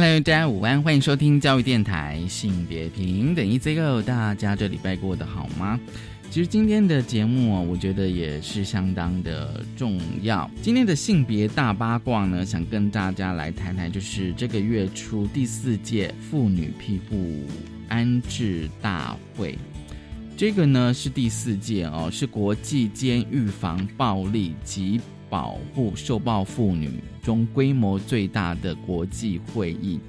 Hello，大家午安，欢迎收听教育电台性别平等 Easy Go。大家这礼拜过得好吗？其实今天的节目啊，我觉得也是相当的重要。今天的性别大八卦呢，想跟大家来谈谈，就是这个月初第四届妇女庇护安置大会。这个呢是第四届哦，是国际间预防暴力及保护受暴妇女中规模最大的国际会议，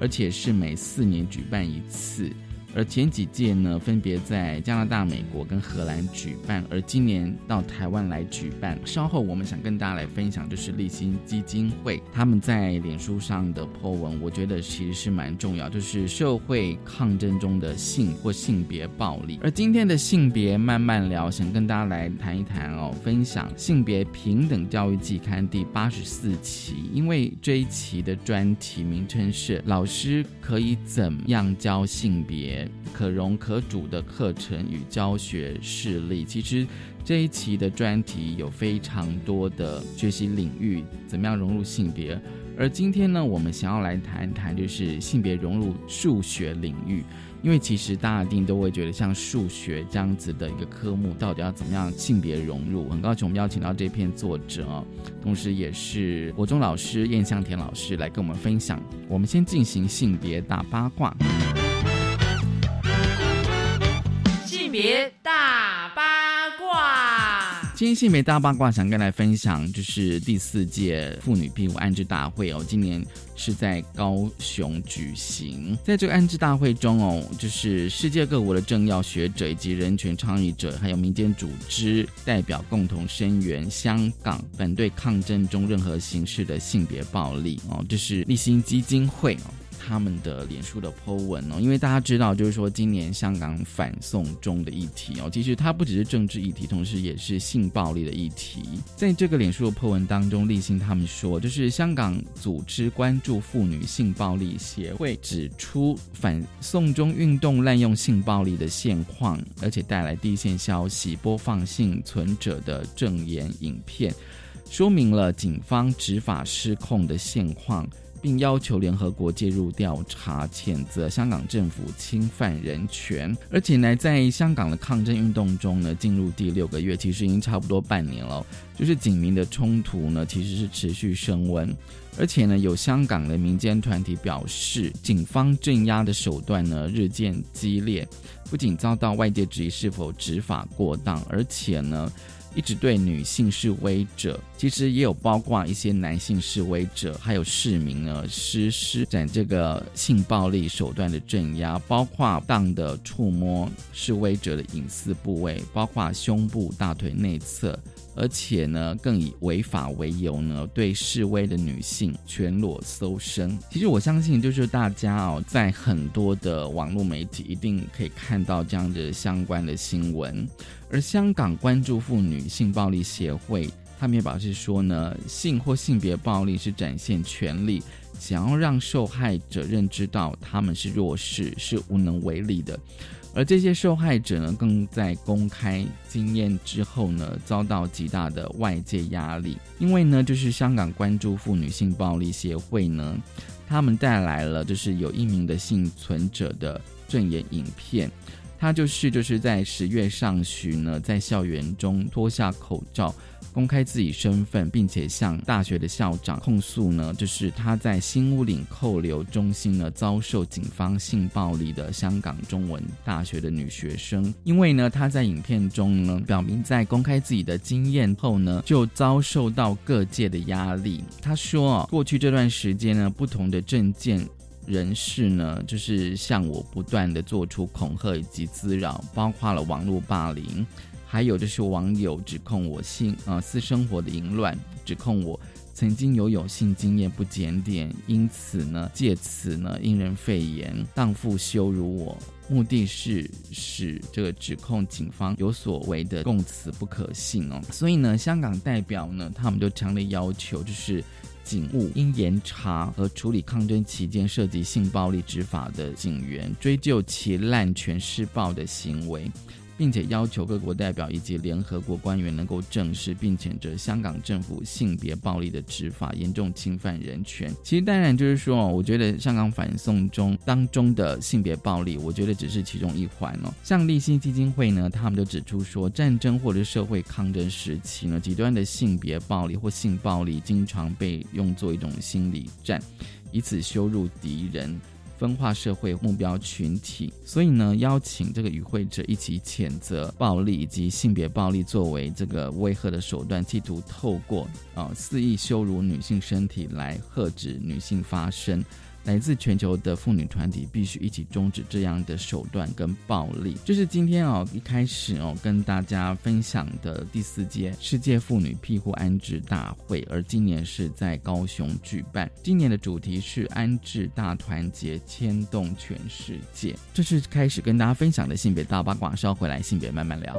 而且是每四年举办一次。而前几届呢，分别在加拿大、美国跟荷兰举办，而今年到台湾来举办。稍后我们想跟大家来分享，就是立新基金会他们在脸书上的 po 文，我觉得其实是蛮重要，就是社会抗争中的性或性别暴力。而今天的性别慢慢聊，想跟大家来谈一谈哦，分享性别平等教育季刊第八十四期，因为这一期的专题名称是“老师可以怎样教性别”。可融可主的课程与教学事例，其实这一期的专题有非常多的学习领域，怎么样融入性别？而今天呢，我们想要来谈一谈，就是性别融入数学领域，因为其实大家一定都会觉得，像数学这样子的一个科目，到底要怎么样性别融入？很高兴我们邀请到这篇作者，同时也是国中老师燕香田老师来跟我们分享。我们先进行性别大八卦。别大八卦，今天性别大八卦想跟来分享，就是第四届妇女庇护安置大会哦，今年是在高雄举行。在这个安置大会中哦，就是世界各国的政要学者以及人权倡议者，还有民间组织代表共同声援香港反对抗争中任何形式的性别暴力哦，这是立新基金会哦。他们的脸书的 po 文哦，因为大家知道，就是说今年香港反送中的议题哦，其实它不只是政治议题，同时也是性暴力的议题。在这个脸书的 po 文当中，立新他们说，就是香港组织关注妇女性暴力协会指出，反送中运动滥用性暴力的现况，而且带来第一线消息，播放幸存者的证言影片，说明了警方执法失控的现况。并要求联合国介入调查，谴责香港政府侵犯人权。而且呢，在香港的抗争运动中呢，进入第六个月，其实已经差不多半年了。就是警民的冲突呢，其实是持续升温。而且呢，有香港的民间团体表示，警方镇压的手段呢日渐激烈，不仅遭到外界质疑是否执法过当，而且呢。一直对女性示威者，其实也有包括一些男性示威者，还有市民呢，实施展这个性暴力手段的镇压，包括当的触摸示威者的隐私部位，包括胸部、大腿内侧。而且呢，更以违法为由呢，对示威的女性全裸搜身。其实我相信，就是大家哦，在很多的网络媒体一定可以看到这样的相关的新闻。而香港关注妇女性暴力协会，他们也表示说呢，性或性别暴力是展现权力，想要让受害者认知到他们是弱势，是无能为力的。而这些受害者呢，更在公开经验之后呢，遭到极大的外界压力。因为呢，就是香港关注妇女性暴力协会呢，他们带来了就是有一名的幸存者的证言影片，他就是就是在十月上旬呢，在校园中脱下口罩。公开自己身份，并且向大学的校长控诉呢，就是他在新屋岭扣留中心呢遭受警方性暴力的香港中文大学的女学生。因为呢，他在影片中呢表明，在公开自己的经验后呢，就遭受到各界的压力。他说，过去这段时间呢，不同的政见人士呢，就是向我不断的做出恐吓以及滋扰，包括了网络霸凌。还有就是网友指控我性啊私生活的淫乱，指控我曾经有有性经验不检点，因此呢，借此呢，因人废言，荡妇羞辱我。目的是使这个指控警方有所谓的供词不可信哦，所以呢，香港代表呢，他们就强烈要求，就是警务应严查和处理抗争期间涉及性暴力执法的警员，追究其滥权施暴的行为。并且要求各国代表以及联合国官员能够正视并谴责香港政府性别暴力的执法严重侵犯人权。其实当然就是说，我觉得香港反送中当中的性别暴力，我觉得只是其中一环哦。像立新基金会呢，他们就指出说，战争或者社会抗争时期呢，极端的性别暴力或性暴力经常被用作一种心理战，以此羞辱敌人。分化社会目标群体，所以呢，邀请这个与会者一起谴责暴力以及性别暴力作为这个威吓的手段，企图透过啊肆意羞辱女性身体来遏止女性发声。来自全球的妇女团体必须一起终止这样的手段跟暴力。就是今天哦，一开始哦，跟大家分享的第四届世界妇女庇护安置大会，而今年是在高雄举办。今年的主题是安置大团结，牵动全世界。这是开始跟大家分享的性别大八卦，稍回来性别慢慢聊。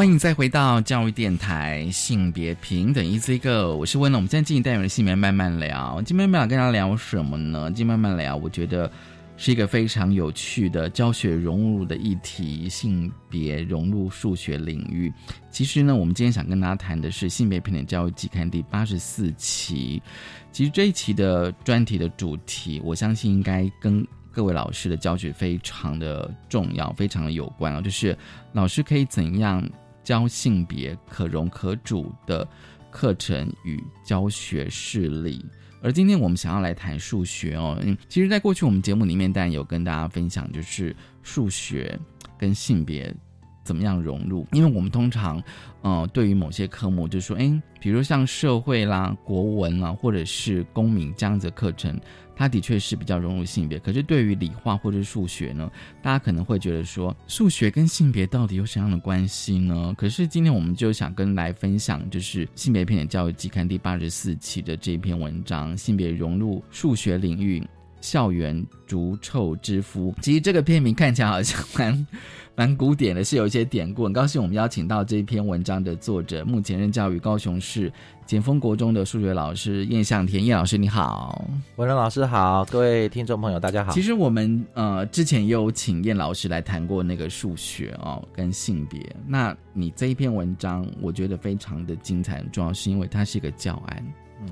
欢迎再回到教育电台性别平等 Easy Go，我是温龙。我们现在进行单元的性别慢慢聊。今天慢慢跟大家聊什么呢？今天慢慢聊，我觉得是一个非常有趣的教学融入的议题，性别融入数学领域。其实呢，我们今天想跟大家谈的是性别平等教育季刊第八十四期。其实这一期的专题的主题，我相信应该跟各位老师的教学非常的重要，非常的有关啊，就是老师可以怎样。教性别可容可主的课程与教学事例，而今天我们想要来谈数学哦。嗯，其实，在过去我们节目里面，当然有跟大家分享，就是数学跟性别怎么样融入。因为我们通常，呃，对于某些科目，就说，哎，比如像社会啦、国文啊，或者是公民这样子的课程。它的确是比较融入性别，可是对于理化或者数学呢，大家可能会觉得说，数学跟性别到底有什么样的关系呢？可是今天我们就想跟来分享，就是性别平等教育季刊第八十四期的这篇文章《性别融入数学领域》，校园逐臭之夫。其实这个片名看起来好像蛮 蛮古典的，是有一些典故。很高兴我们邀请到这篇文章的作者，目前任教于高雄市简丰国中的数学老师叶向田叶老师，你好。文仁老师好，各位听众朋友大家好。其实我们呃之前也有请叶老师来谈过那个数学哦跟性别。那你这一篇文章我觉得非常的精彩，很重要是因为它是一个教案。嗯，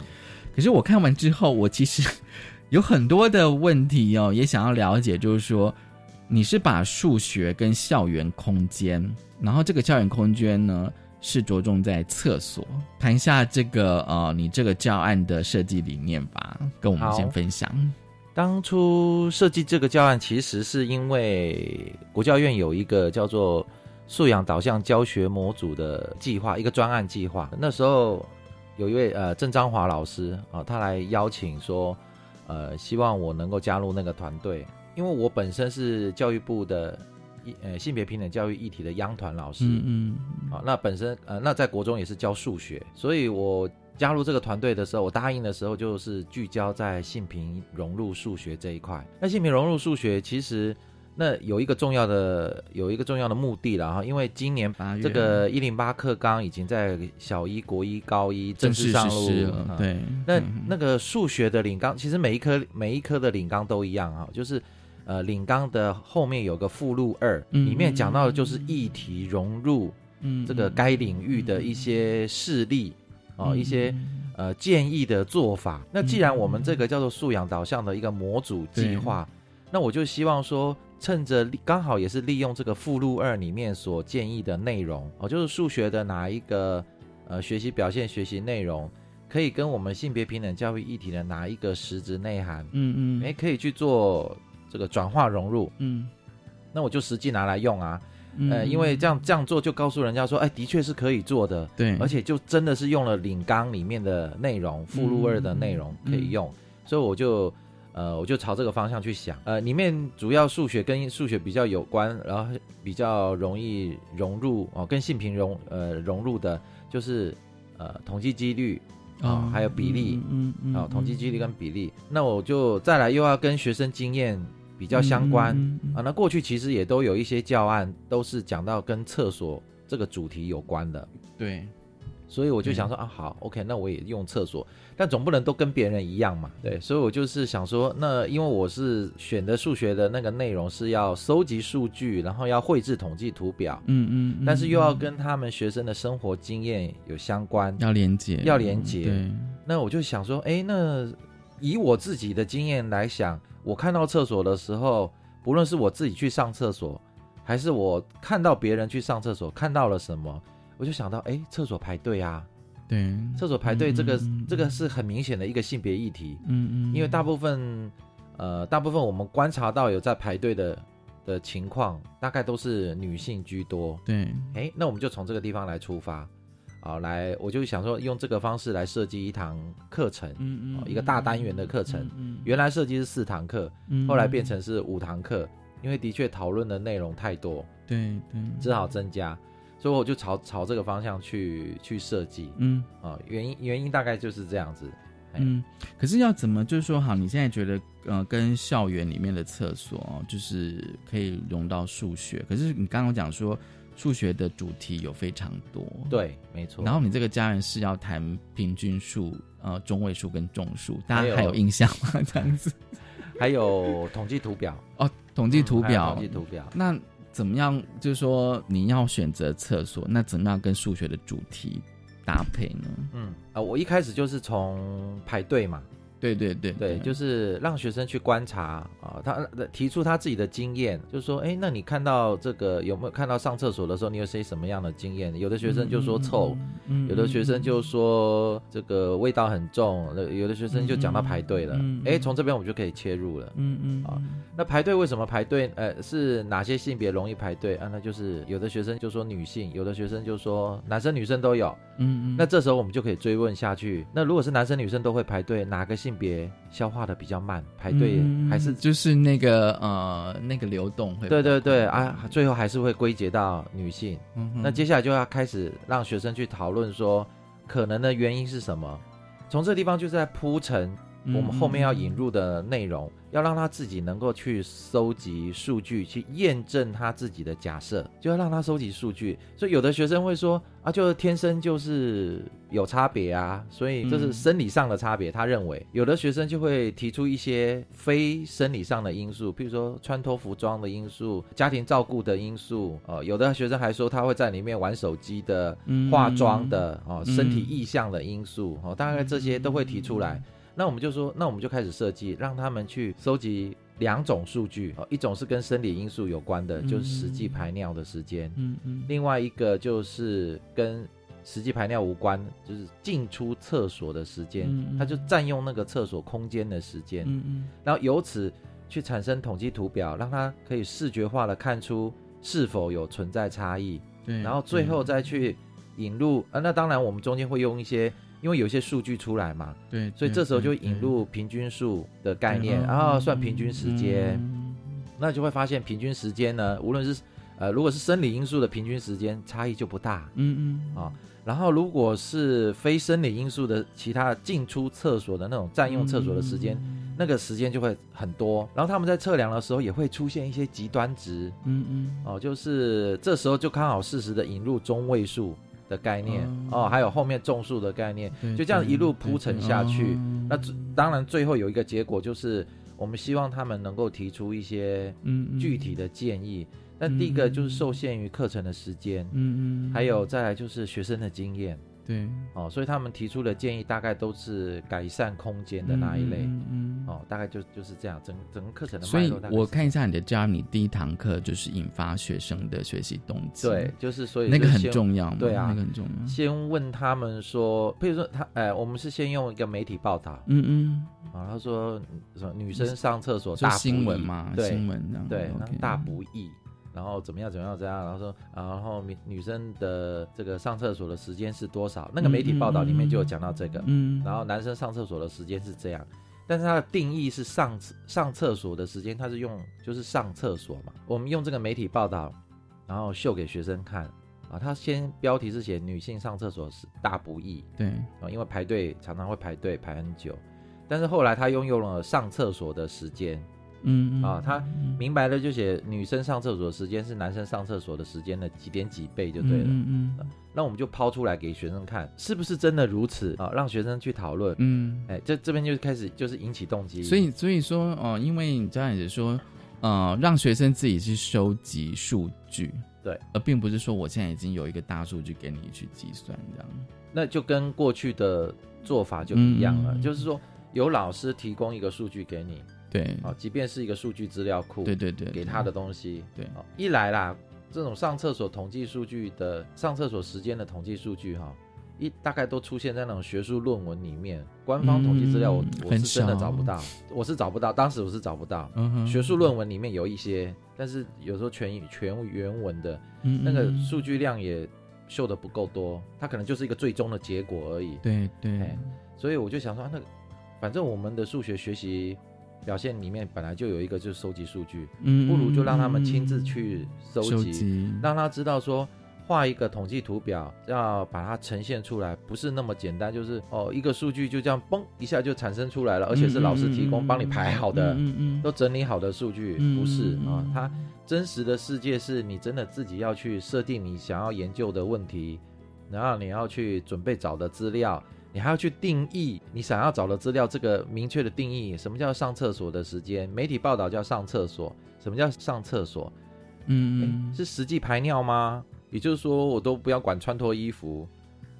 可是我看完之后，我其实有很多的问题哦，也想要了解，就是说你是把数学跟校园空间，然后这个校园空间呢是着重在厕所，谈一下这个呃你这个教案的设计理念吧，跟我们先分享。当初设计这个教案，其实是因为国教院有一个叫做素养导向教学模组的计划，一个专案计划。那时候有一位呃郑章华老师啊，他来邀请说，呃，希望我能够加入那个团队，因为我本身是教育部的一呃性别平等教育议题的央团老师，嗯嗯，啊，那本身呃那在国中也是教数学，所以我。加入这个团队的时候，我答应的时候就是聚焦在性平融入数学这一块。那性平融入数学其实那有一个重要的有一个重要的目的了哈，因为今年这个一零八课纲已经在小一、国一、高一正式上路了。对，那那个数学的领纲，其实每一科每一科的领纲都一样哈，就是呃领纲的后面有个附录二，里面讲到的就是议题融入这个该领域的一些事例。哦，一些呃建议的做法。那既然我们这个叫做素养导向的一个模组计划，那我就希望说，趁着刚好也是利用这个附录二里面所建议的内容，哦，就是数学的哪一个呃学习表现、学习内容，可以跟我们性别平等教育议题的哪一个实质内涵，嗯嗯，哎，可以去做这个转化融入，嗯，那我就实际拿来用啊。呃，因为这样这样做就告诉人家说，哎，的确是可以做的，对，而且就真的是用了领纲里面的内容，附录二的内容可以用，所以我就呃，我就朝这个方向去想，呃，里面主要数学跟数学比较有关，然后比较容易融入哦，跟性平融呃融入的，就是呃统计几率啊，还有比例，嗯嗯，啊，统计几率跟比例，那我就再来又要跟学生经验。比较相关。啊，那过去其实也都有一些教案，都是讲到跟厕所这个主题有关的。对，所以我就想说啊，好，OK，那我也用厕所，但总不能都跟别人一样嘛。对，所以我就是想说，那因为我是选的数学的那个内容是要收集数据，然后要绘制统计图表，嗯嗯，但是又要跟他们学生的生活经验有相关，要连接，要连接。那我就想说，哎，那以我自己的经验来想。我看到厕所的时候，不论是我自己去上厕所，还是我看到别人去上厕所，看到了什么，我就想到，哎，厕所排队啊，对，厕所排队这个这个是很明显的一个性别议题，嗯嗯，因为大部分呃大部分我们观察到有在排队的的情况，大概都是女性居多，对，哎，那我们就从这个地方来出发。啊，来，我就想说用这个方式来设计一堂课程，嗯嗯，一个大单元的课程。嗯，原来设计是四堂课，后来变成是五堂课，因为的确讨论的内容太多，对对，只好增加，所以我就朝朝这个方向去去设计。嗯，啊，原因原因大概就是这样子。嗯，可是要怎么就是说好？你现在觉得呃，跟校园里面的厕所就是可以融到数学，可是你刚刚讲说。数学的主题有非常多，对，没错。然后你这个家人是要谈平均数、呃中位数跟众数，大家还有印象吗？这样子，还有统计图表哦，统计图表，统计图表。那怎么样？就是说你要选择厕所，那怎么样跟数学的主题搭配呢？嗯啊，我一开始就是从排队嘛。对对对对，就是让学生去观察啊，他提出他自己的经验，就是说，哎，那你看到这个有没有看到上厕所的时候，你有些什么样的经验？有的学生就说臭，有的学生就说这个味道很重，有的学生就讲到排队了，哎，从这边我们就可以切入了，嗯嗯，啊，那排队为什么排队？呃，是哪些性别容易排队啊？那就是有的学生就说女性，有的学生就说男生女生都有，嗯嗯，那这时候我们就可以追问下去，那如果是男生女生都会排队，哪个性？性别消化的比较慢，排队还是就是那个呃那个流动会对对对啊，最后还是会归结到女性。那接下来就要开始让学生去讨论说可能的原因是什么，从这地方就是在铺陈我们后面要引入的内容，要让他自己能够去收集数据，去验证他自己的假设，就要让他收集数据。所以有的学生会说啊，就天生就是有差别啊，所以这是生理上的差别。他认为有的学生就会提出一些非生理上的因素，譬如说穿脱服装的因素、家庭照顾的因素。哦，有的学生还说他会在里面玩手机的、化妆的、哦，身体意向的因素。哦，大概这些都会提出来。那我们就说，那我们就开始设计，让他们去收集两种数据哦，一种是跟生理因素有关的，就是实际排尿的时间，嗯嗯，另外一个就是跟实际排尿无关，就是进出厕所的时间，他就占用那个厕所空间的时间，嗯嗯，然后由此去产生统计图表，让他可以视觉化的看出是否有存在差异，对，然后最后。再去引入，啊，那当然我们中间会用一些。因为有些数据出来嘛，对，所以这时候就引入平均数的概念，然后算平均时间，那就会发现平均时间呢，无论是呃，如果是生理因素的平均时间差异就不大，嗯嗯，啊，然后如果是非生理因素的其他进出厕所的那种占用厕所的时间，那个时间就会很多，然后他们在测量的时候也会出现一些极端值，嗯嗯，哦，就是这时候就刚好适时的引入中位数。的概念哦，还有后面种树的概念，就这样一路铺陈下去。那当然最后有一个结果，就是我们希望他们能够提出一些具体的建议。那第一个就是受限于课程的时间，嗯嗯，还有再来就是学生的经验。对，哦，所以他们提出的建议大概都是改善空间的那一类，嗯，哦，大概就就是这样，整整个课程的。所以我看一下你的教你第一堂课就是引发学生的学习动机，对，就是所以那个很重要，对啊，那个很重要。先问他们说，比如说他，哎，我们是先用一个媒体报道，嗯嗯，啊，他说什么女生上厕所大新闻嘛，新闻对，大不易。然后怎么样？怎么样？怎样？然后说，然后女女生的这个上厕所的时间是多少？那个媒体报道里面就有讲到这个。嗯。然后男生上厕所的时间是这样，但是它的定义是上上厕所的时间，它是用就是上厕所嘛。我们用这个媒体报道，然后秀给学生看啊。他先标题是写女性上厕所是大不易，对啊，因为排队常常会排队排很久。但是后来他拥有了上厕所的时间。嗯啊，他明白了就写女生上厕所的时间是男生上厕所的时间的几点几倍就对了。嗯嗯，那我们就抛出来给学生看，是不是真的如此啊？让学生去讨论。嗯，哎，这这边就开始就是引起动机。所以所以说哦，因为你这样子说，呃，让学生自己去收集数据，对，而并不是说我现在已经有一个大数据给你去计算这样。那就跟过去的做法就一样了，就是说有老师提供一个数据给你。对，啊，即便是一个数据资料库，对对对，给他的东西，对，一来啦，这种上厕所统计数据的上厕所时间的统计数据，哈，一大概都出现在那种学术论文里面，官方统计资料我我是真的找不到，我是找不到，当时我是找不到，学术论文里面有一些，但是有时候全全原文的那个数据量也秀的不够多，它可能就是一个最终的结果而已，对对，所以我就想说，那反正我们的数学学习。表现里面本来就有一个，就是收集数据，嗯，不如就让他们亲自去收集，让他知道说画一个统计图表，要把它呈现出来，不是那么简单，就是哦一个数据就这样嘣一下就产生出来了，而且是老师提供帮你排好的，嗯嗯，都整理好的数据，不是啊，它真实的世界是你真的自己要去设定你想要研究的问题，然后你要去准备找的资料。你还要去定义你想要找的资料，这个明确的定义，什么叫上厕所的时间？媒体报道叫上厕所，什么叫上厕所？嗯，是实际排尿吗？也就是说，我都不要管穿脱衣服。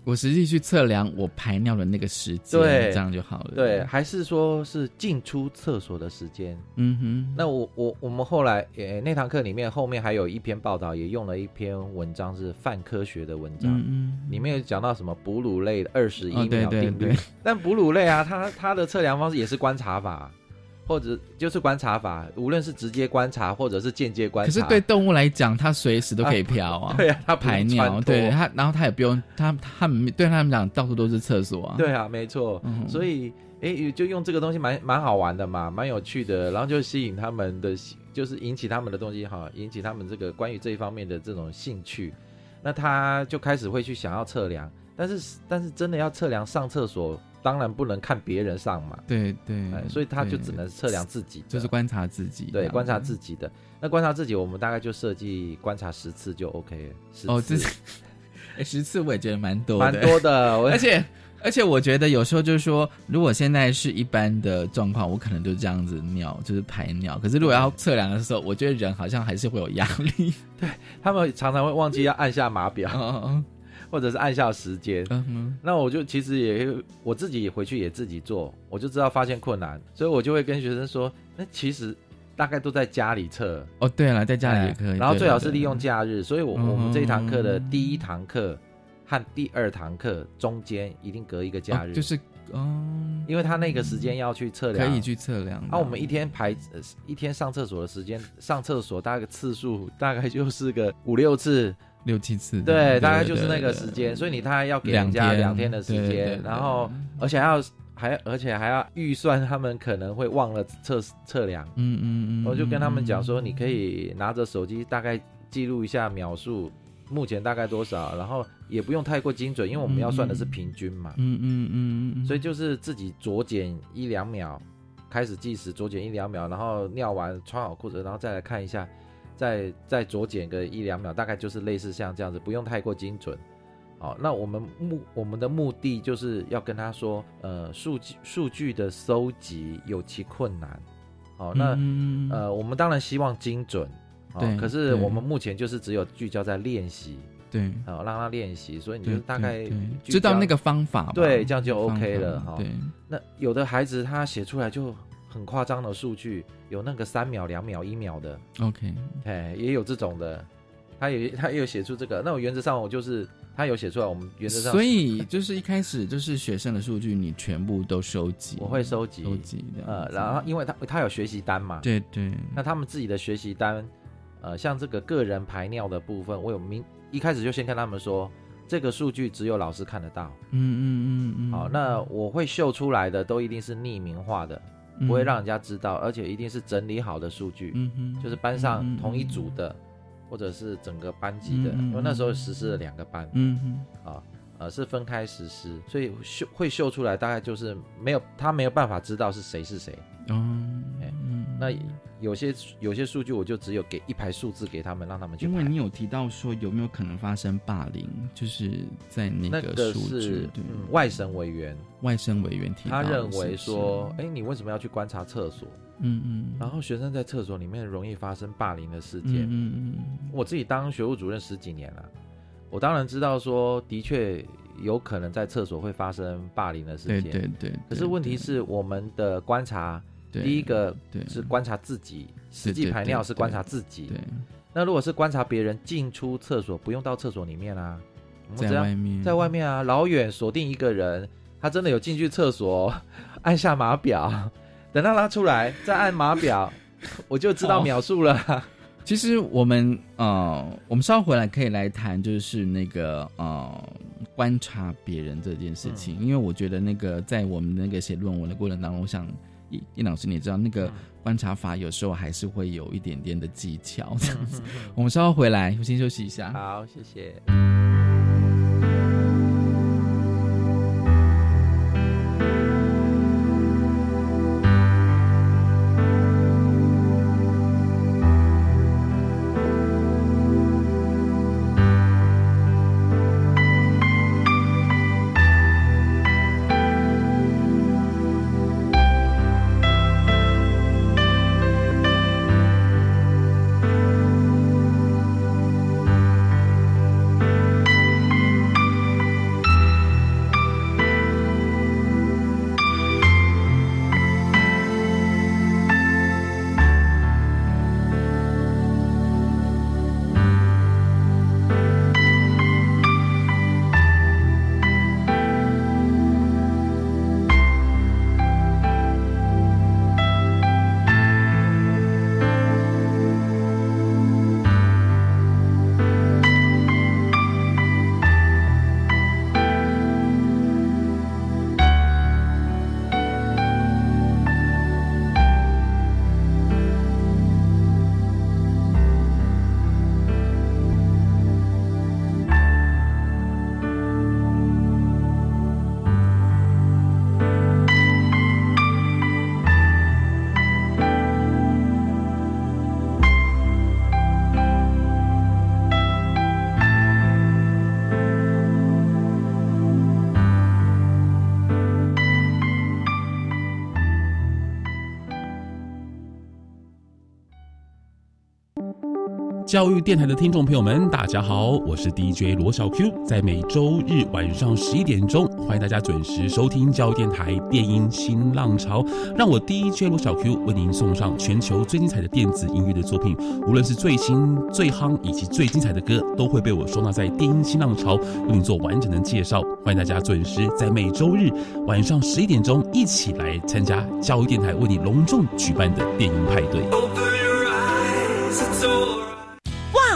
我实际去测量我排尿的那个时间，对，这样就好了。对，还是说是进出厕所的时间？嗯哼。那我我我们后来，诶，那堂课里面后面还有一篇报道，也用了一篇文章是泛科学的文章，嗯里面有讲到什么哺乳类二十一秒定律。但哺乳类啊，它它的测量方式也是观察法。或者就是观察法，无论是直接观察或者是间接观察。可是对动物来讲，它随时都可以飘啊。对啊，它排尿，对它，然后它也不用，它它们对他们讲到处都是厕所啊。对啊，没错。所以，哎，就用这个东西蛮蛮好玩的嘛，蛮有趣的，然后就吸引他们的，就是引起他们的东西哈，引起他们这个关于这一方面的这种兴趣。那他就开始会去想要测量。但是但是真的要测量上厕所，当然不能看别人上嘛。对对，所以他就只能测量自己，就是观察自己。对，观察自己的。那观察自己，我们大概就设计观察十次就 OK 了。哦，这 十次我也觉得蛮多，蛮多的，而且。而且我觉得有时候就是说，如果现在是一般的状况，我可能就这样子尿，就是排尿。可是如果要测量的时候，我觉得人好像还是会有压力。对他们常常会忘记要按下码表，或者是按下时间。那我就其实也我自己回去也自己做，我就知道发现困难，所以我就会跟学生说，那其实大概都在家里测。哦，对了，在家里也可以。然后最好是利用假日，所以我我们这一堂课的第一堂课。和第二堂课中间一定隔一个假日，就是，嗯，因为他那个时间要去测量，可以去测量。那我们一天排一天上厕所的时间，上厕所大概次数大概就是个五六次、六七次，对，大概就是那个时间。所以你他要给人家两天的时间，然后而且要还而且还要预算他们可能会忘了测测量，嗯嗯嗯，我就跟他们讲说，你可以拿着手机大概记录一下秒数。目前大概多少？然后也不用太过精准，因为我们要算的是平均嘛。嗯嗯嗯嗯。所以就是自己左减一两秒，开始计时，左减一两秒，然后尿完穿好裤子，然后再来看一下，再再左减个一两秒，大概就是类似像这样子，不用太过精准。好，那我们目我们的目的就是要跟他说，呃，数据数据的收集有其困难。好，那呃，我们当然希望精准。对，可是我们目前就是只有聚焦在练习，对，好让他练习，所以你就大概知道那个方法，对，这样就 OK 了哈。对，那有的孩子他写出来就很夸张的数据，有那个三秒、两秒、一秒的，OK，哎，也有这种的，他也他也有写出这个，那我原则上我就是他有写出来，我们原则上，所以就是一开始就是学生的数据你全部都收集，我会收集收集的，呃，然后因为他他有学习单嘛，对对，那他们自己的学习单。呃，像这个个人排尿的部分，我有明一开始就先跟他们说，这个数据只有老师看得到。嗯嗯嗯嗯。好，那我会秀出来的都一定是匿名化的，不会让人家知道，而且一定是整理好的数据。就是班上同一组的，或者是整个班级的，因为那时候实施了两个班。啊，呃，是分开实施，所以秀会秀出来，大概就是没有他没有办法知道是谁是谁。哦。哎，那。有些有些数据我就只有给一排数字给他们，让他们去。因为你有提到说有没有可能发生霸凌，就是在那个数据，外省委员，外省委员提他认为说，哎，你为什么要去观察厕所？嗯嗯。然后学生在厕所里面容易发生霸凌的事件。嗯嗯。我自己当学务主任十几年了，我当然知道说，的确有可能在厕所会发生霸凌的事件。对对对。可是问题是我们的观察。第一个是观察自己，实际排尿是观察自己。对，那如果是观察别人进出厕所，不用到厕所里面啊，在外面，在外面啊，老远锁定一个人，他真的有进去厕所，按下码表，等到他出来再按码表，我就知道秒数了。其实我们呃，我们稍后回来可以来谈，就是那个呃，观察别人这件事情，因为我觉得那个在我们那个写论文的过程当中，我想。叶老师，你知道那个观察法有时候还是会有一点点的技巧，这样子。我们稍后回来，我先休息一下。好，谢谢。教育电台的听众朋友们，大家好，我是 DJ 罗小 Q，在每周日晚上十一点钟，欢迎大家准时收听教育电台电音新浪潮，让我 DJ 罗小 Q 为您送上全球最精彩的电子音乐的作品，无论是最新、最夯以及最精彩的歌，都会被我收纳在电音新浪潮，为您做完整的介绍。欢迎大家准时在每周日晚上十一点钟，一起来参加教育电台为你隆重举办的电音派对。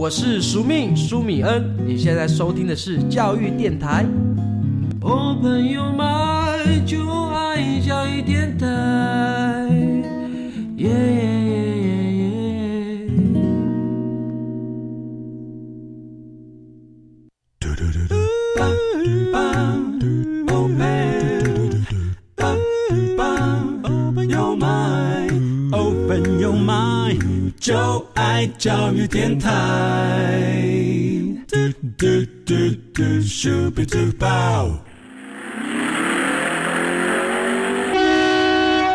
我是苏命苏米恩，你现在收听的是教育电台。哦，朋友们，就爱教育电台。耶就。爱教育电台。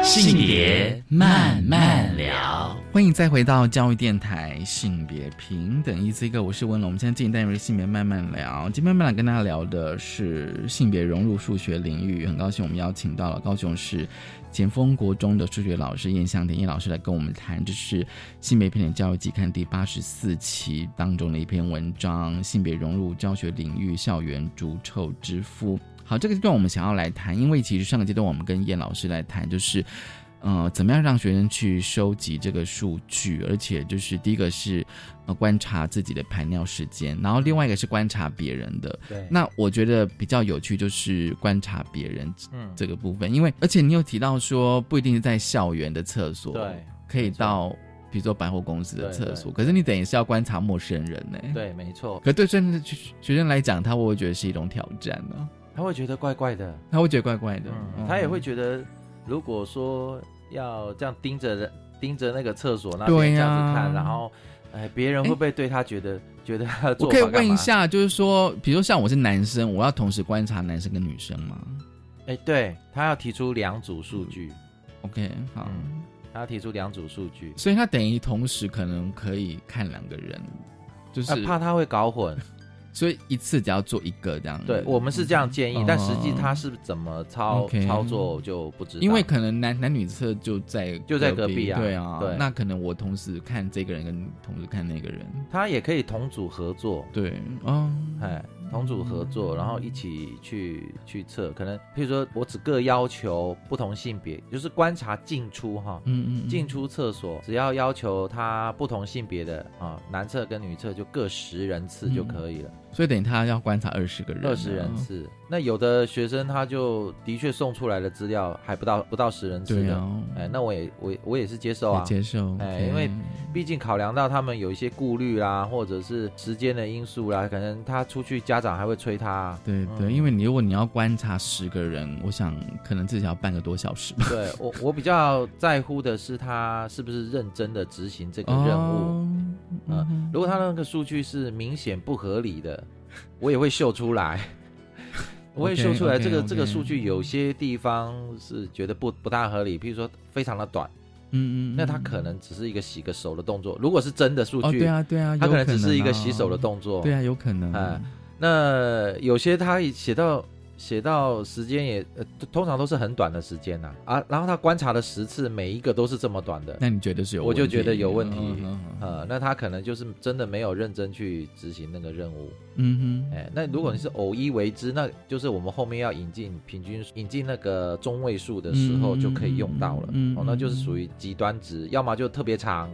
性别慢慢聊，欢迎再回到教育电台性别平等一次一个，我是文龙。我们现在进行单元性别慢慢聊，今天慢慢跟大家聊的是性别融入数学领域。很高兴我们邀请到了高雄市。前锋国中的数学老师燕香田叶老师来跟我们谈，这是《性别平等教育季刊》第八十四期当中的一篇文章，《性别融入教学领域，校园逐臭之父》。好，这个阶段我们想要来谈，因为其实上个阶段我们跟燕老师来谈，就是。呃，怎么样让学生去收集这个数据？而且就是第一个是呃观察自己的排尿时间，然后另外一个是观察别人的。对。那我觉得比较有趣就是观察别人这个部分，因为而且你有提到说不一定是在校园的厕所，对，可以到比如说百货公司的厕所，可是你等于是要观察陌生人呢。对，没错。可对甚至学生来讲，他会不会觉得是一种挑战呢？他会觉得怪怪的，他会觉得怪怪的，他也会觉得如果说。要这样盯着盯着那个厕所那边这样子看，然后，哎，别人会不会对他觉得觉得他我可以问一下，就是说，比如说像我是男生，我要同时观察男生跟女生吗？哎，对他要提出两组数据，OK，好，他要提出两组数据，所以他等于同时可能可以看两个人，就是怕他会搞混。所以一次只要做一个这样，对我们是这样建议，但实际他是怎么操操作就不知道，因为可能男男女厕就在就在隔壁啊，对啊，那可能我同时看这个人跟同时看那个人，他也可以同组合作，对，哦，哎。同组合作，然后一起去去测，可能譬如说我只各要求不同性别，就是观察进出哈，嗯嗯，进出厕所只要要求他不同性别的啊，男厕跟女厕就各十人次就可以了。所以等于他要观察二十个人，二十人次。那有的学生他就的确送出来的资料还不到不到十人次的，哎，那我也我我也是接受啊，接受，哎，因为毕竟考量到他们有一些顾虑啦，或者是时间的因素啦，可能他出去家长还会催他。对对，因为你如果你要观察十个人，我想可能至少要半个多小时吧。对我我比较在乎的是他是不是认真的执行这个任务。嗯，如果他那个数据是明显不合理的。我也会秀出来，我会秀出来。这个这个数据有些地方是觉得不不大合理，譬如说非常的短，嗯嗯，那他可能只是一个洗个手的动作。如果是真的数据，对啊对啊，他可能只是一个洗手的动作，对啊，有可能。哎，那有些他写到写到时间也呃，通常都是很短的时间呐啊然后他观察了十次，每一个都是这么短的，那你觉得是有？我就觉得有问题。呃，那他可能就是真的没有认真去执行那个任务。嗯哎，那如果你是偶一为之，那就是我们后面要引进平均引进那个中位数的时候嗯就可以用到了。哦，那就是属于极端值，要么就特别长，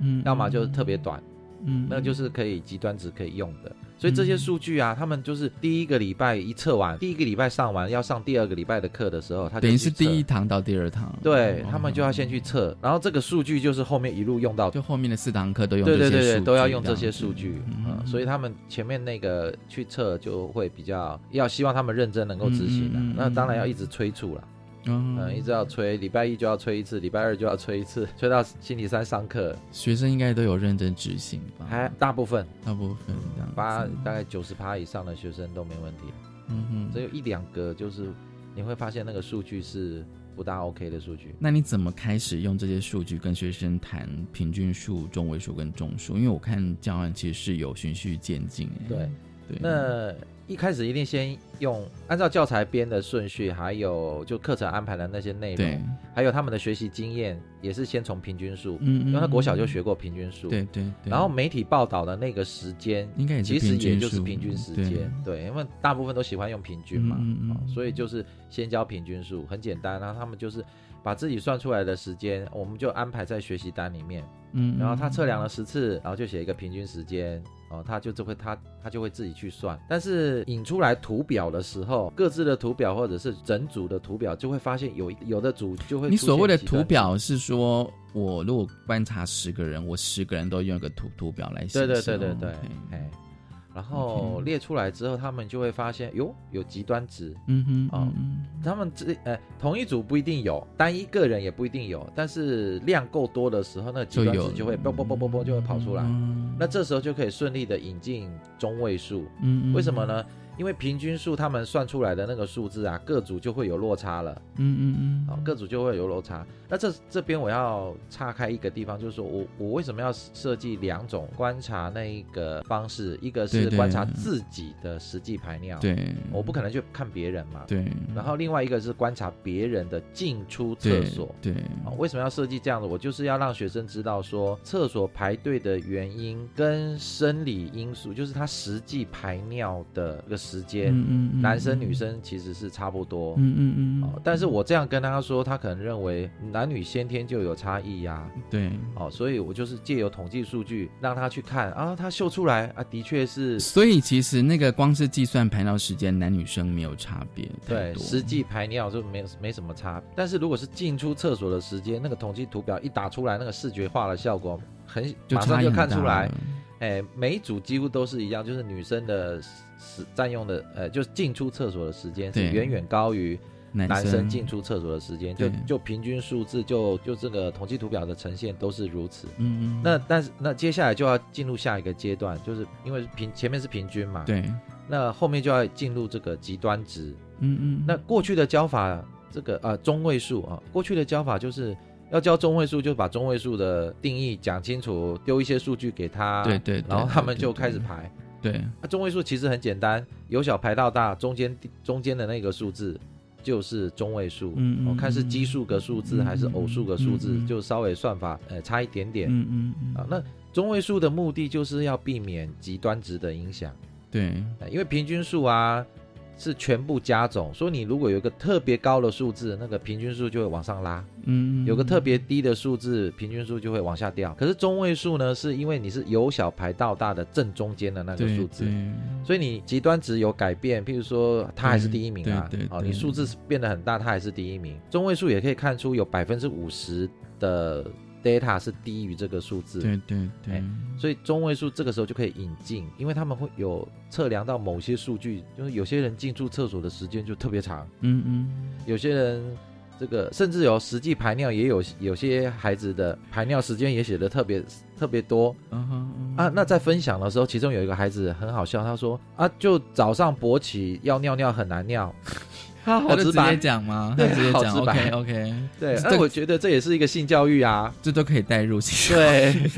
嗯要么就是特别短，嗯那就是可以极端值可以用的。所以这些数据啊，他们就是第一个礼拜一测完，第一个礼拜上完，要上第二个礼拜的课的时候，他等于是第一堂到第二堂，对哦他们就要先去测，然后这个数据就是后面一路用到就后面的四堂课都用对对对对，都要用这些数据嗯。嗯，所以他们前面那个去测就会比较要希望他们认真能够执行那当然要一直催促了，嗯嗯，一直要催，礼拜一就要催一次，礼拜二就要催一次，催到星期三上课，学生应该都有认真执行吧？还大部分大部分这样八大概九十趴以上的学生都没问题，嗯哼只有一两个就是你会发现那个数据是不大 OK 的数据。那你怎么开始用这些数据跟学生谈平均数、中位数跟中数？因为我看教案其实是有循序渐进。哎对，对，那一开始一定先用按照教材编的顺序，还有就课程安排的那些内容，还有他们的学习经验，也是先从平均数，嗯嗯因为他国小嗯就学过平均数，对对对。然后媒体报道的那个时间，应该也是其实也就是平均时对间，对，因为大部分都喜欢用平均嘛，嗯嗯所以就是先教平均数，很简单，然后他们就是把自己算出来的时间，我们就安排在学习单里面，嗯，然后他嗯测量了十次，然后就写一个平均时间，哦，他就就会他他就会自己去算。但是引出来图表的时候，各自的图表或者是整组的图表，就会发现有有的组就会你所谓的图表是说，我如果观察十个人，我十个人都用一个图图表来显示。对对对对对哎，然后列出来之后，他们就会发现，哟，有极端值。嗯哼，哦嗯嗯他们这呃同一组不一定有，单一个人也不一定有，但是量够多的时候，那个极端值就会啵啵啵啵啵就会跑出来。嗯那这时候就可以顺利的引进中位数。嗯嗯为什么呢？因为平均数他们算出来的那个数字啊，各组就会有落差了。嗯嗯嗯，好，各组就会有落差。那这这边我要岔开一个地方，就是说我我为什么要设计两种观察那一个方式？一个是观察自己的实际排尿，对，我不可能去看别人嘛。对，然后另外一个是观察别人的进出厕所。对，啊，为什么要设计这样子？我就是要让学生知道说，厕所排队的原因跟生理因素，就是他实际排尿的这个时间，嗯嗯嗯男生女生其实是差不多。嗯嗯嗯，哦，但是我这样跟他说，他可能认为男女先天就有差异呀、对。哦，所以我就是借由统计数据让他去看啊，他秀出来啊，的确是所以其实那个光是计算排尿时间，男女生没有差别对，实际排尿就没没什么差。但是如果是进出厕所的时间，那个统计图表一打出来，那个视觉化的效果很就马上就看出来了。哎，每一组几乎都是一样，就是女生的时占用的呃，就是进出厕所的时间是远远高于男男生生进出厕所的时间，就就平均数字，就就这个统计图表的呈现都是如此。嗯嗯，那但是那接下来就要进入下一个阶段，就是因为平前面是平均嘛，，对，那后面就要进入这个极端值。嗯嗯，那过去的教法，这个呃中位数啊，过去的教法就是要教中位数，就把中位数的定义讲清楚，丢一些数据给他，对对对然后他们就开始对排。对，那中位数其实很简单，由小排到大，中间中间的那个数字就是中位数。嗯嗯我看是奇数个数字嗯还是偶数个数字，就稍微算法呃差一点点。嗯嗯嗯，啊，那中位数的目的就是要避免极端值的影响。对，呃因为平均数啊是全部加总，所以你如果有一个特别高的数字，那个平均数就会往上拉；嗯，有个特别低的数字，平均数就会往下掉。可是中位数呢，是因为你是由小排到大的正中间的那个数字，所以你极端值有改变，譬如说它还是第一名啊。对对，哦，你数字变得很大，它还是第一名。中位数也可以看出有百分之五十的 data 是低于这个数字，对对对。哎，所以中位数这个时候就可以引进，因为他们会有测量到某些数据，就是有些人进出厕所的时间就特别长，嗯嗯，有些人这个甚至有实际排尿，也有有些孩子的排尿时间也写的特别特别多嗯哼嗯啊。那在分享的时候，其中有一个孩子很好笑，他说啊，就早上勃起要尿尿很难尿，他好直直白接，讲吗？对直接讲，OK OK，对，这那我觉得这也是一个性教育啊。这都可以带入，其实对，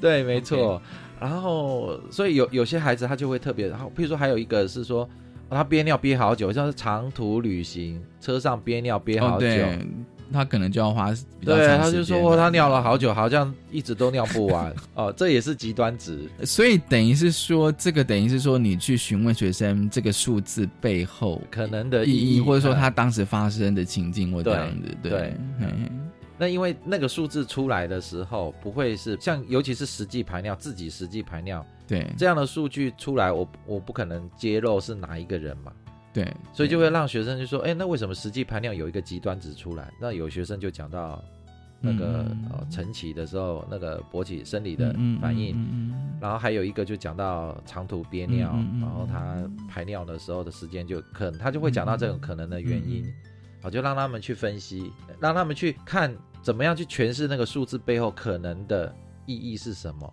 对，没错。然后所以有有些孩子他就会特别，然后譬如说还有一个是说。他憋尿憋好久，像是长途旅行车上憋尿憋好久，他可能就要花对，他就说他尿了好久，好像一直都尿不完。哦，这也是极端值。所以等于是说，这个等于是说，你去询问学生这个数字背后可能的意义，或者说他当时发生的情境或这样子，对。嗯那因为那个数字出来的时候，不会是像，尤其是实际排尿，自己实际排尿，对。这样的数据出来，我我不可能揭露是哪一个人嘛，对，所以就会让学生就说，哎，那为什么实际排尿有一个极端值出来？那有学生就讲到那个呃晨起的时候，那个勃起生理的反应，然后还有一个就讲到长途憋尿，然后他排尿的时候的时间就可能他就会讲到这种可能的原因，好，就让他们去分析，让他们去看。怎么样去诠释那个数字背后可能的意义是什么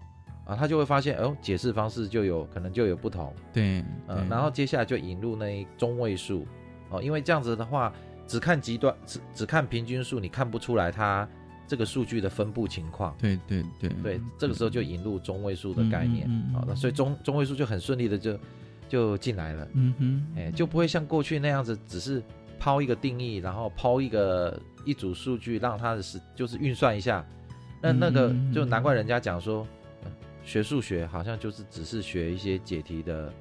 啊？他就会发现，哦，解释方式就有可能就有不同。对，嗯，然后接下来就引入那中位数哦，因为这样子的话，只看极端，只只看平均数，你看不出来它这个数据的分布情况。对对对对，这个时候就引入中位数的概念，好的，所以中中位数就很顺利的就就进来了。嗯哼，哎，就不会像过去那样子，只是抛一个定义，然后抛一个。一组数据让它的是就是运算一下，那那个就难怪人家讲说，学数学好像就是只是学一些解题的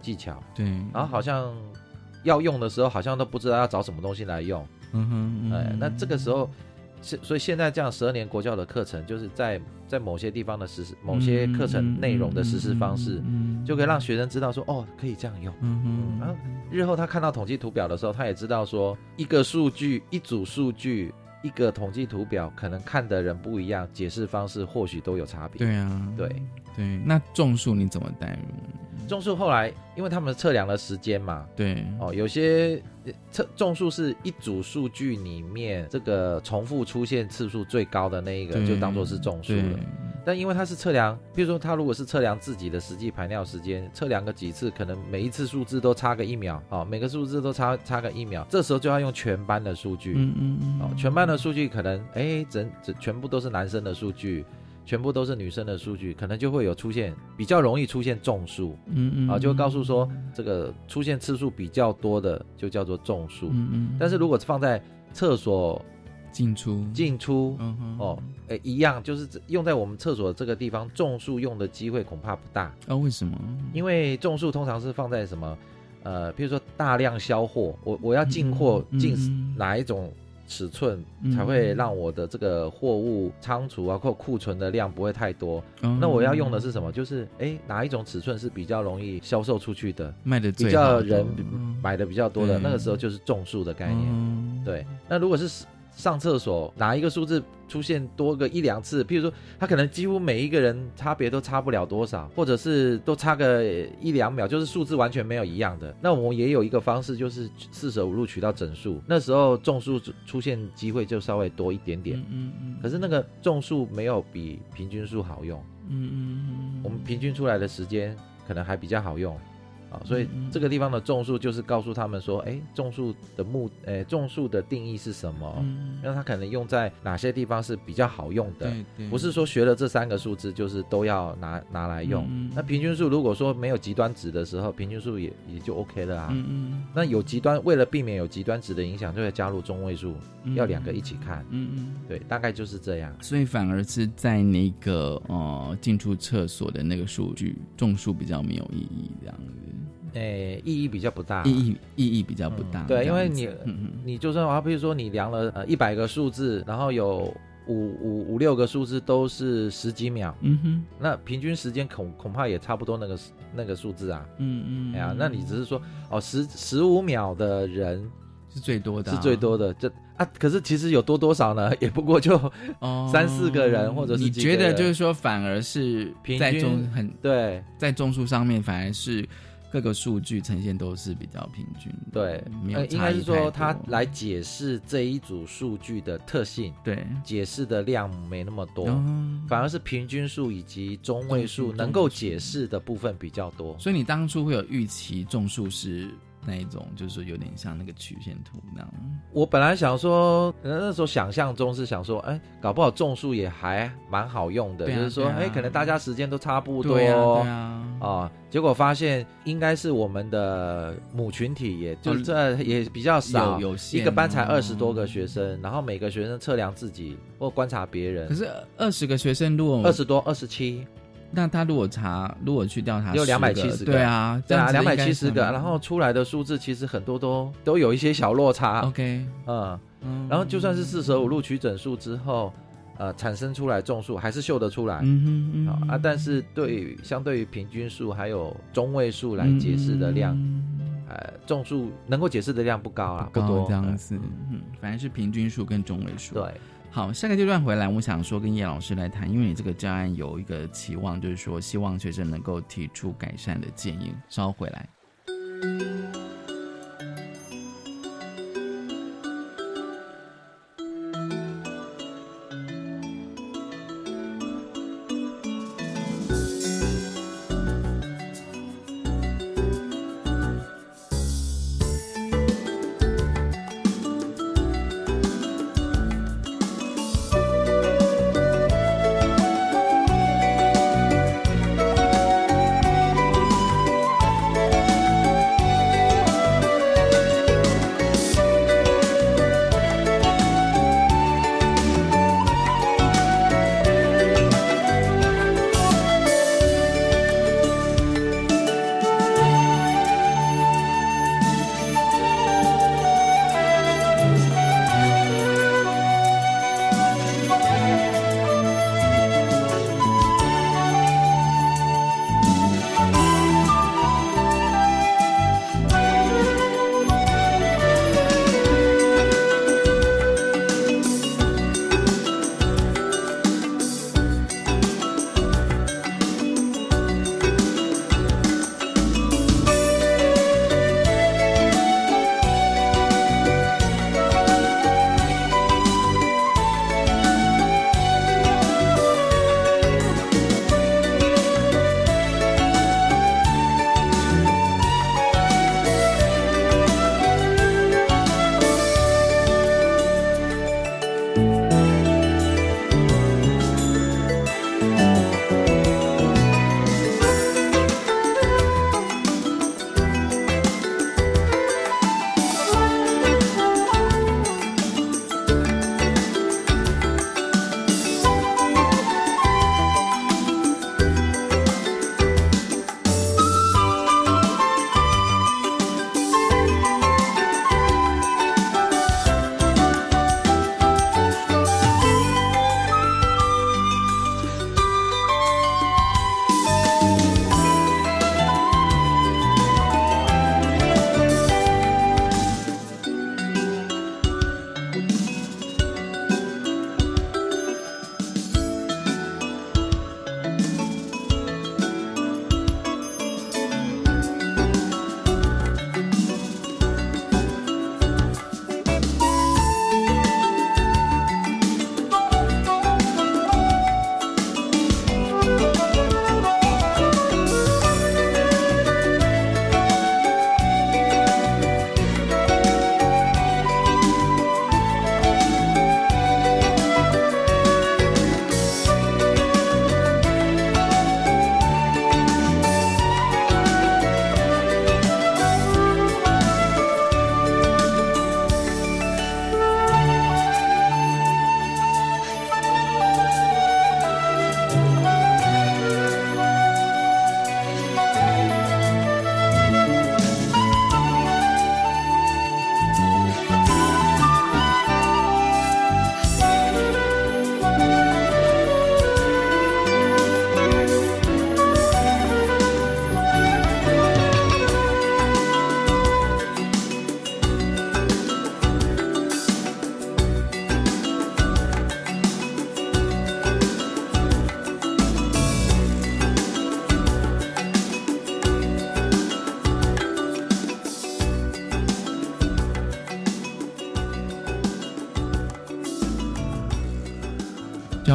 技巧，对，然后好像要用的时候好像都不知道要找什么东西来用，嗯哼，哎，那这个时候。是，所以现在这样十二年国教的课程，就是在在某些地方的实施，某些课程内容的实施方式，就可以让学生知道说，哦，可以这样用。嗯哼。然后日后他看到统计图表的时候，他也知道说，一个数据、一组数据、一个统计图表，可能看的人不一样，解释方式或许都有差别。对啊，对对。那种树你怎么带入？种树后来，因为他们测量了时间嘛，对哦，有些测种树是一组数据里面这个重复出现次数最高的那一个，就当做是种树了。但因为它是测量，比如说他如果是测量自己的实际排尿时间，测量个几次，可能每一次数字都差个一秒，哦，每个数字都差差个一秒，这时候就要用全班的数据，嗯嗯嗯，哦，全班的数据可能哎整整全部都是男生的数据。全部都是女生的数据，可能就会有出现比较容易出现中数，嗯嗯，啊，就会告诉说这个出现次数比较多的就叫做中数，嗯嗯，但是如果放在厕所进出进出，哦，哎，一样，就是用在我们厕所这个地方，中数用的机会恐怕不大啊？为什么？因为中数通常是放在什么？呃，比如说大量销货，我我要进货进哪一种？尺寸才会让我的这个货物仓储啊或库存的量不会太多。那我要用的是什么？就是哎，哪一种尺寸是比较容易销售出去的，卖的比较人买的比较多的？那个时候就是种树的概念。对，那如果是。上厕所哪一个数字出现多个一两次？譬如说，他可能几乎每一个人差别都差不了多少，或者是都差个一两秒，就是数字完全没有一样的。那我们也有一个方式，就是四舍五入取到整数，那时候种数出现机会就稍微多一点点。嗯嗯。可是那个种数没有比平均数好用。嗯嗯。我们平均出来的时间可能还比较好用。啊，所以这个地方的种树就是告诉他们说，哎，种树的目，哎，种树的定义是什么？嗯，那它可能用在哪些地方是比较好用的？不是说学了这三个数字就是都要拿拿来用。那平均数如果说没有极端值的时候，平均数也也就 OK 了啊。那有极端，为了避免有极端值的影响，就会加入中位数，要两个一起看。嗯嗯。对，大概就是这样。所以反而是在那个呃进出厕所的那个数据种树比较没有意义这样子。诶，意义比较不大，意义意义比较不大。对，因为你你就算啊，比如说你量了呃一百个数字，然后有五五五六个数字都是十几秒，嗯哼，那平均时间恐恐怕也差不多那个那个数字啊，嗯嗯，哎呀，那你只是说哦十十五秒的人是最多的，是最多的，这啊，可是其实有多多少呢？也不过就三四个人，或者是你觉得就是说反而是在中很对，在中数上面反而是。各个数据呈现都是比较平均，对，没有应该是说它来解释这一组数据的特性，对，解释的量没那么多，反而是平均数以及中位数能够解释的部分比较多。所以你当初会有预期种数是那一种，就是说有点像那个曲线图那样。我本来想说，呃那时候想象中是想说，哎，搞不好种树也还蛮好用的，就是说，哎，可能大家时间都差不多，对啊，对啊，啊，结果发现应该是我们的母群体，也就这也比较少，一个班才哦二十多个学生，然后每个学生测量自己或观察别人。可，是二十个学生如果二十多、二十七，那他如果查，如果去调查有两百七十个。对啊，对啊，两百七十个，然后出来的数字其实很多都都有一些小落差，OK，嗯，嗯。然后就算是四舍五入取整数之后，呃，产生出来众数还是秀得出来，嗯哼嗯哼。啊啊，但是对于相对于平均数还有中位数来解释的量，嗯。呃，众数能够解释的量不高啊，不多。这样子，嗯，反正是平均数跟中位数。对，好，下个阶段回来，我想说跟叶老师来谈，因为你这个教案有一个期望，就是说希望学生能够提出改善的建议。稍后回来。《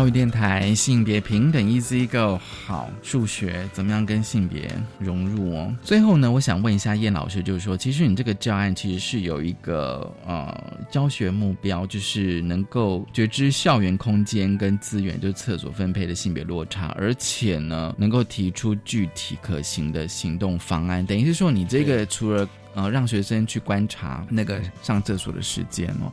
育电台性别平等 Easy Go，好，数学怎么样跟性别融入哦？最后呢，我想问一下叶老师，就是说，其实你这个教案其实是有一个呃教学目标，就是能够觉知校园空间跟资源，就是厕所分配的性别落差，而且呢，能够提出具体可行的行动方案。等于是说，你这个除了呃让学生去观察那个上厕所的时间哦。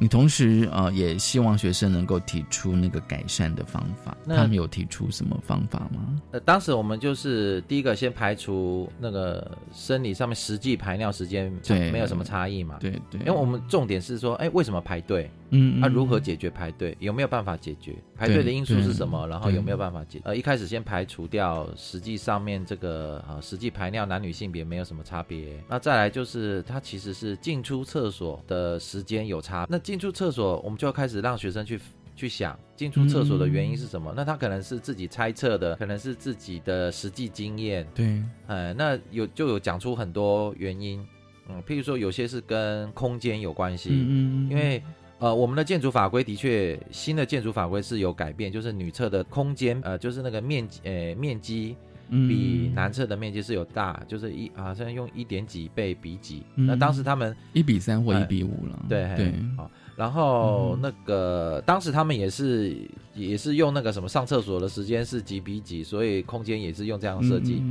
你同时呃也希望学生能够提出那个改善的方法，他们有提出什么方法吗？呃，当时我们就是第一个先排除那个生理上面实际排尿时间没有什么差异嘛，对对，因为我们重点是说，哎，为什么排队？嗯，那如何解决排队？有没有办法解决排队的因素是什么？然后有没有办法解？呃，一开始先排除掉实际上面这个呃实际排尿男女性别没有什么差别。那再来就是它其实是进出厕所的时间有差。那进出厕所，我们就要开始让学生去去想进出厕所的原因是什么？那他可能是自己猜测的，可能是自己的实际经验。对，呃，那有就有讲出很多原因。嗯，譬如说有些是跟空间有关系，嗯，因为。呃，我们的建筑法规的确，新的建筑法规是有改变，就是女厕的空间，呃，就是那个面积，呃，面积比男厕的面积是有大，就是一好像用一点几倍比几。那当时他们一比三或一比五了。对对。好，然后那个当时他们也是也是用那个什么上厕所的时间是几比几，所以空间也是用这样设计。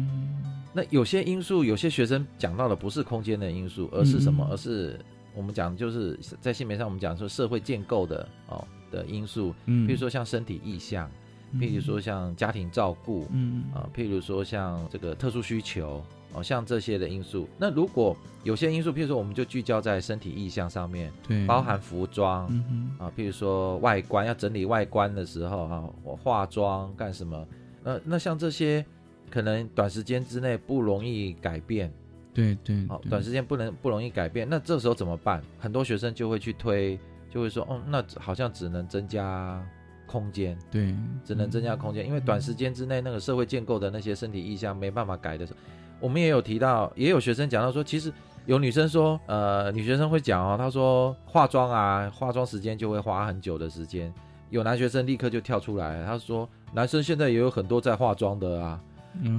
那有些因素，有些学生讲到的不是空间的因素，而是什么？而是。我们讲就是在性别上，我们讲说社会建构的哦的因素，嗯，譬如说像身体意向，譬如说像家庭照顾，嗯啊，譬如说像这个特殊需求，哦，像这些的因素。那如果有些因素，譬如说我们就聚焦在身体意向上面，对，包含服装，啊，譬如说外观要整理外观的时候，哈，我化妆干什么？呃，那像这些可能短时间之内不容易改变。对对，好，短时间不能不容易改变，那这时候怎么办？很多学生就会去推，就会说，哦，那好像只能增加空间，对，只能增加空间，因为短时间之内那个社会建构的那些身体意向没办法改的时候，我们也有提到，也有学生讲到说，其实有女生说，呃，女学生会讲哦，她说化妆啊，化妆时间就会花很久的时间，有男学生立刻就跳出来，他说，男生现在也有很多在化妆的啊。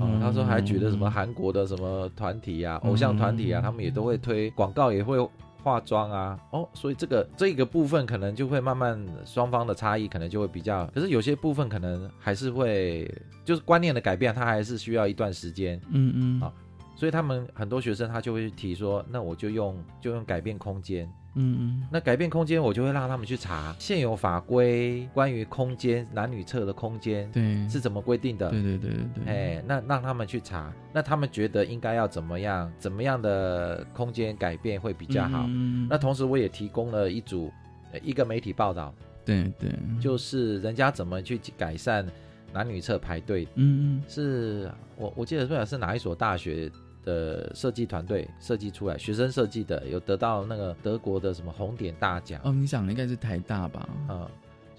哦，他说还举了什么韩国的什么团体啊，偶像团体啊，他们也都会推广告，也会化妆啊。哦，所以这个这个部分可能就会慢慢双方的差异可能就会比较，可是有些部分可能还是会就是观念的改变，它还是需要一段时间。嗯嗯，啊，所以他们很多学生他就会提说，那我就用就用改变空间。嗯嗯，那改变空间，我就会让他们去查现有法规关于空间男女厕的空间，对，是怎么规定的？对对对对对。哎，那让他们去查，那他们觉得应该要怎么样，怎么样的空间改变会比较好？嗯那同时我也提供了一组一个媒体报道，对对，就是人家怎么去改善男女厕排队。嗯嗯，是我我记得不了是哪一所大学。的设计团队设计出来，学生设计的，有得到那个德国的什么红点大奖哦。你想应该是台大吧？嗯，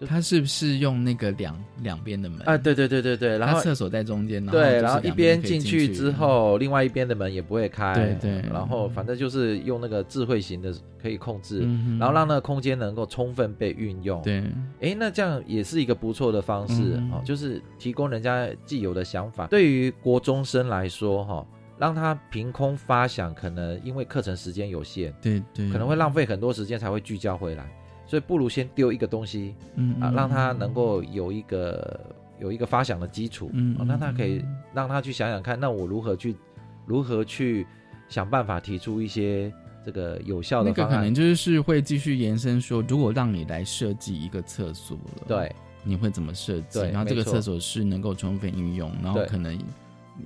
他是不是用那个两两边的门啊？对对对对对，然后厕所在中间，对，然后一边进去之后，另外一边的门也不会开，对对，然后反正就是用那个智慧型的可以控制，然后让那个空间能够充分被运用。对，哎，那这样也是一个不错的方式哦，就是提供人家既有的想法。对于国中生来说，哈。让他凭空发想，可能因为课程时间有限，对对，可能会浪费很多时间才会聚焦回来，所以不如先丢一个东西，嗯啊，让他能够有一个有一个发想的基础，嗯，那他可以让他去想想看，那我如何去如何去想办法提出一些这个有效的方案，可能就是会继续延伸说，如果让你来设计一个厕所了，对，你会怎么设计？然后这个厕所是能够充分运用，然后可能。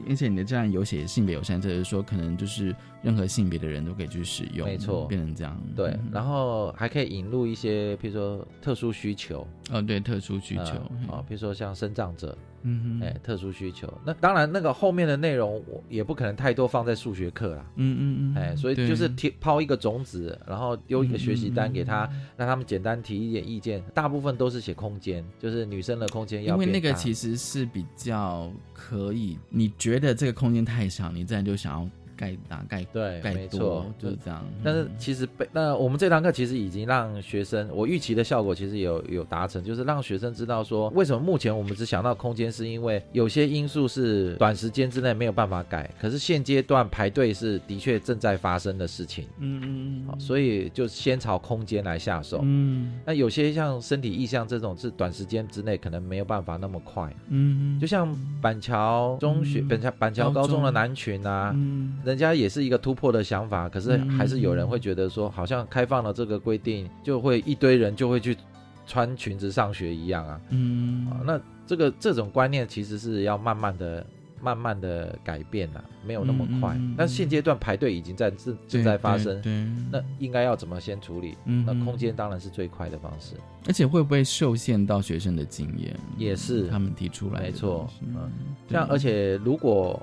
而且你的这样有写性别友善，就是说可能就是任何性别的人都可以去使用，没错，变成这样。对，然后还可以引入一些，比如说特殊需求，哦，对，特殊需求，啊，比如说像生长者。嗯哎，特殊需求，那当然那个后面的内容我也不可能太多放在数学课啦。嗯嗯嗯，哎，所以就是提抛一个种子，然后丢一个学习单给他，让他们简单提一点意见。大部分都是写空间，就是女生的空间要。因为那个其实是比较可以，你觉得这个空间太小，你自然就想要盖大盖对，没错，就是这样。但是其实被那我们这堂课其实已经让学生，我预期的效果其实有有达成，就是让学生知道说，为什么目前我们只想到空间，是因为有些因素是短时间之内没有办法改，可是现阶段排队是的确正在发生的事情，嗯嗯嗯，所以就先朝空间来下手。嗯那有些像身体意向这种是短时间之内可能没有办法那么快，嗯，就像板桥中学、板桥板桥高中的男群啊，嗯人家也是一个突破的想法，可是嗯还是有人会觉得说，好像开放了这个规定，就会一堆人就会去穿裙子上学一样啊。嗯。啊，那这个这种观念其实是要慢慢的、慢慢的改变呐、没有那么快。嗯嗯嗯但现阶段排队已经在正正在发生，对，那应该要怎么先处理？嗯那空间当然是最快的方式，而且会不会受限到学生的经验？也是。他们提出来的没错，嗯，像而且如果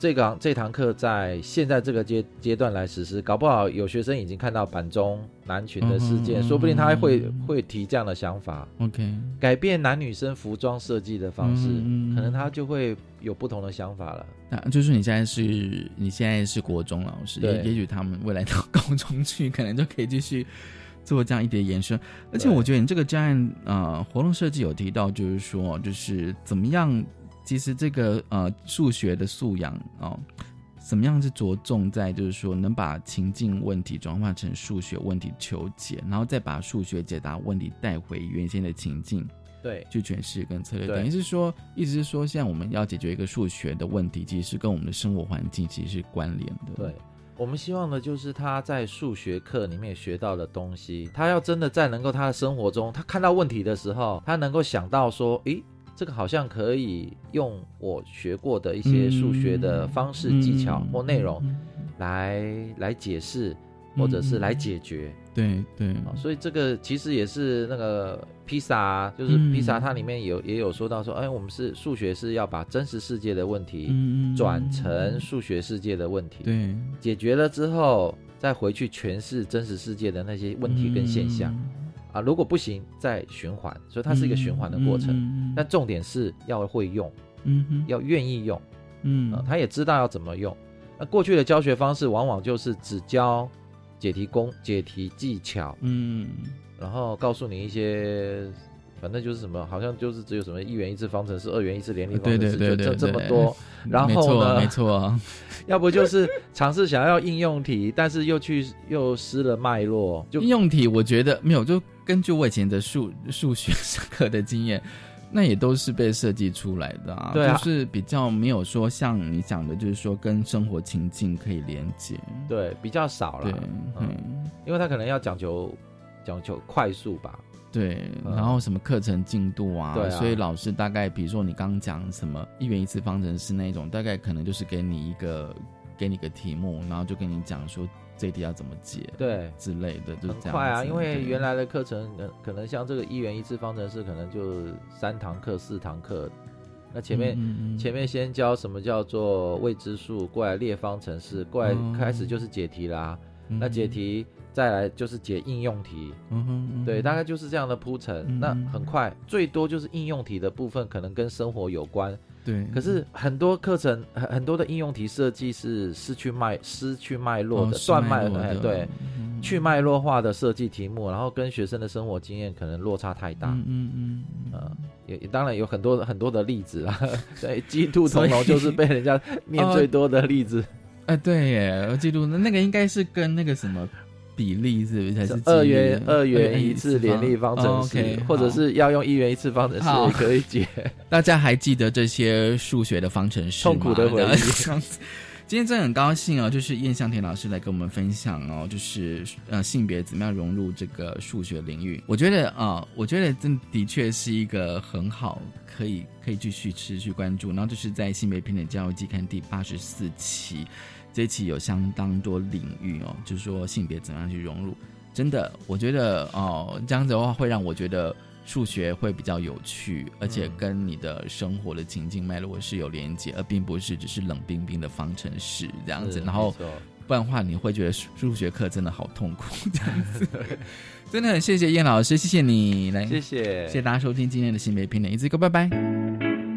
这个这堂课在现在这个阶阶段来实施，搞不好有学生已经看到板中男群的事件，嗯说不定他还会嗯会提这样的想法，OK，改变男女生服装设计的方式，可能他就会有不同的想法了。那就是你现在是你现在是国中老师，也也许他们未来到高中去，可能就可以继续做这样一点延伸。而且我觉得你这个专案呃活动设计有提到，就是说就是怎么样，其实这个呃数学的素养哦。怎么样是着重在，就是说能把情境问题转化成数学问题求解，然后再把数学解答问题带回原先的情境，对，去诠释跟策略，等于是说，意思是说，现在我们要解决一个数学的问题，其实是跟我们的生活环境其实是关联的。对，我们希望的就是他在数学课里面学到的东西，他要真的在能够他的生活中，他看到问题的时候，他能够想到说，诶，这个好像可以用我学过的一些数学的方式、嗯技巧或内嗯容嗯。来来解释，或者是来解决。对对，啊，所以这个其实也是那个披萨啊，就是嗯。披萨它里面有也有说到说，哎，我们是数学是要把真实世界的问题转成数学世界的问题，对。解决了之后，再回去诠释真实世界的那些问题跟现象、啊。如果不行，再循环，所以它是一个循环的过程。嗯但重点是要会用，嗯哼要愿意用，嗯啊，他也知道要怎么用。那过去的教学方式往往就是只教解题工、解题技巧，嗯然后告诉你一些，反正就是什么，好像就是只有什么一元一次方程式、二元一次联立方程式，就对对对这这么多。然后呢，没错，要不就是尝试想要应用题，但是又去又失了脉络，就应用题我觉得没有，就根据我以前的数数学上课的经验。那也都是被设计出来的啊，对啊。就是比较没有说像你讲的，就是说跟生活情境可以连接，对比较少对了，，嗯，因为他可能要讲求讲求快速吧，对，嗯。然后什么课程进度啊，对啊。所以老师大概比如说你刚刚讲什么一元一次方程式那一种，大概可能就是给你一个给你个题目，然后就跟你讲说这一题要怎么解，对。之类的，就这样很快啊，因为原来的课程可可能像这个一元一次方程式，可能就三堂课、四堂课。那前面、嗯嗯嗯。前面先教什么叫做未知数，过来列方程式，过来哦开始就是解题啦。嗯。那解题再来就是解应用题，嗯哼嗯对，大概就是这样的铺陈。嗯。那很快，最多就是应用题的部分可能跟生活有关，对，可是很多课程很很多的应用题设计是失去脉失去脉络的、哦断脉的哎对，嗯。去脉络化的设计题目，然后跟学生的生活经验可能落差太大。嗯嗯嗯呃，也也当然有很多很多的例子啦，对，鸡兔同笼就是被人家念最多的例子。哎、对耶，我记录那那个应该是跟那个什么比例是不是？才是二元二元元一次联立方程式，或者是要用一元一次方程式也可以解。大家还记得这些数学的方程式吗？痛苦的回忆 今天真的很高兴哦，就是燕向田老师来跟我们分享哦，就是呃性别怎么样融入这个数学领域。我觉得啊、呃我觉得这的确是一个很好，可以可以继续持续关注。然后就是在性别平等教育季刊第八十四期，这一期有相当多领域哦，就是说性别怎么样去融入。真的，我觉得哦，这样子的话会让我觉得数学会比较有趣，而且跟你的生活的情境脉络是有连接，而并不是只是冷冰冰的方程式这样子。然后不然的话，你会觉得数数学课真的好痛苦这样子。真的很谢谢燕老师，谢谢你来，谢谢谢谢大家收听今天的性别平等，一字一个，拜拜。